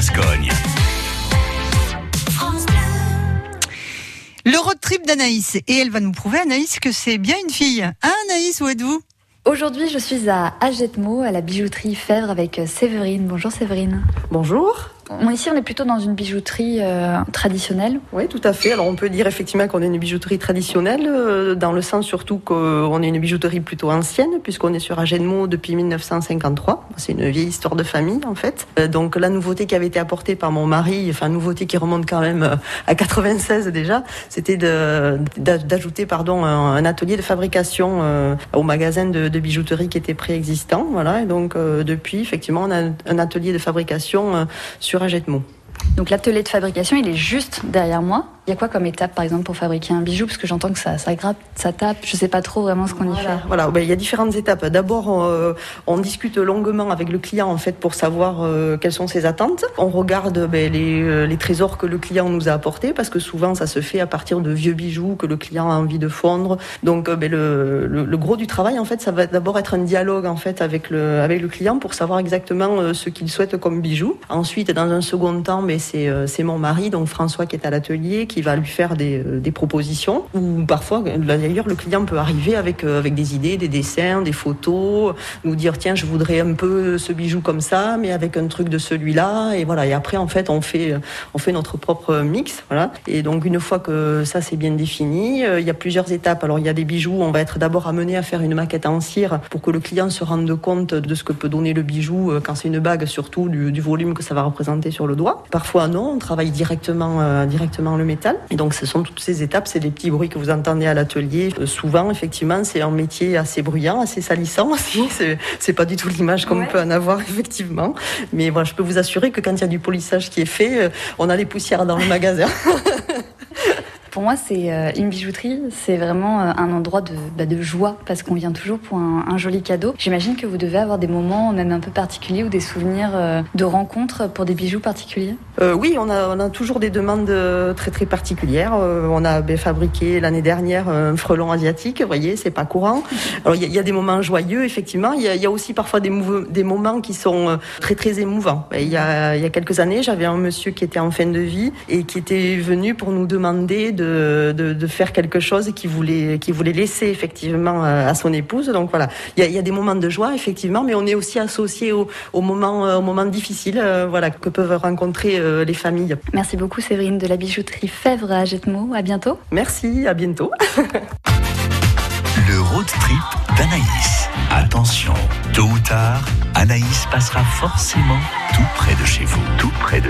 Gascogne. Le road trip d'Anaïs. Et elle va nous prouver, Anaïs, que c'est bien une fille. Hein, Anaïs, où êtes-vous? Aujourd'hui, je suis à Agetmo, à la bijouterie Fèvre avec Séverine. Bonjour Séverine. Bonjour. Ici, on est plutôt dans une bijouterie euh, traditionnelle. Oui, tout à fait. Alors, on peut dire effectivement qu'on est une bijouterie traditionnelle, euh, dans le sens surtout qu'on est une bijouterie plutôt ancienne, puisqu'on est sur Agenmo depuis 1953. C'est une vieille histoire de famille, en fait. Euh, donc, la nouveauté qui avait été apportée par mon mari, enfin, nouveauté qui remonte quand même à 96 déjà, c'était d'ajouter, pardon, un, atelier de fabrication au magasin de, de, bijouterie qui était préexistant. Voilà. Et donc, depuis, effectivement, on a un atelier de fabrication sur Donc l'atelier de fabrication, il est juste derrière moi. Il y a quoi comme étape, par exemple, pour fabriquer un bijou? Parce que j'entends que ça, ça gratte, ça tape. Je ne sais pas trop vraiment ce qu'on y fait. Voilà, ben, il y a différentes étapes. D'abord, on, euh, on, discute longuement avec le client en fait pour savoir euh, quelles sont ses attentes. On regarde ben, les, euh, les, trésors que le client nous a apportés parce que souvent ça se fait à partir de vieux bijoux que le client a envie de fondre. Donc ben, le, le, le, gros du travail en fait, ça va d'abord être un dialogue en fait avec le avec le client pour savoir exactement ce qu'il souhaite comme bijou. Ensuite, dans un second temps, mais c'est mon mari donc François qui est à l'atelier qui va lui faire des, euh, des propositions. Ou parfois, d'ailleurs, le client peut arriver avec, euh, avec des idées, des dessins, des photos, nous dire tiens, je voudrais un peu ce bijou comme ça, mais avec un truc de celui-là. Et voilà. Et après, en fait, on fait, on fait notre propre mix. Voilà. Et donc, une fois que ça c'est bien défini, euh, il y a plusieurs étapes. Alors, il y a des bijoux, on va être d'abord amené à faire une maquette en cire pour que le client se rende compte de ce que peut donner le bijou quand c'est une bague, surtout du, du, volume que ça va représenter sur le doigt. Parfois, non, on travaille directement, directement le métal. Et donc, ce sont toutes ces étapes, c'est des petits bruits que vous entendez à l'atelier. Euh, souvent, effectivement, c'est un métier assez bruyant, assez salissant aussi. C'est pas du tout l'image qu'on peut en avoir, effectivement. Mais voilà, je peux vous assurer que quand il y a du polissage qui est fait, euh, on a les poussières dans le magasin. Pour moi, c'est euh, une bijouterie, c'est vraiment un endroit de, bah, de joie parce qu'on vient toujours pour un, un joli cadeau. J'imagine que vous devez avoir des moments même un peu particuliers ou des souvenirs de rencontres pour des bijoux particuliers. Euh, oui, on a, on a toujours des demandes très très particulières. on a ben, fabriqué l'année dernière un frelon asiatique. Vous voyez, c'est pas courant. Alors il y, a des moments joyeux, effectivement. Il y, y, a aussi parfois des, des moments qui sont très très émouvants. Il y a, y a quelques années, j'avais un monsieur qui était en fin de vie et qui était venu pour nous demander de, de, de, faire quelque chose qui voulait, qui voulait laisser effectivement euh, à son épouse. Donc voilà, il y a, y a, des moments de joie effectivement, mais on est aussi associé au, au moment, euh, au moment difficile, euh, voilà, que peuvent rencontrer euh, les familles. Merci beaucoup Séverine de la bijouterie Fèvre à Jetmo. À bientôt. Merci, à bientôt. Le road trip d'Anaïs. Attention, tôt ou tard, Anaïs passera forcément tout près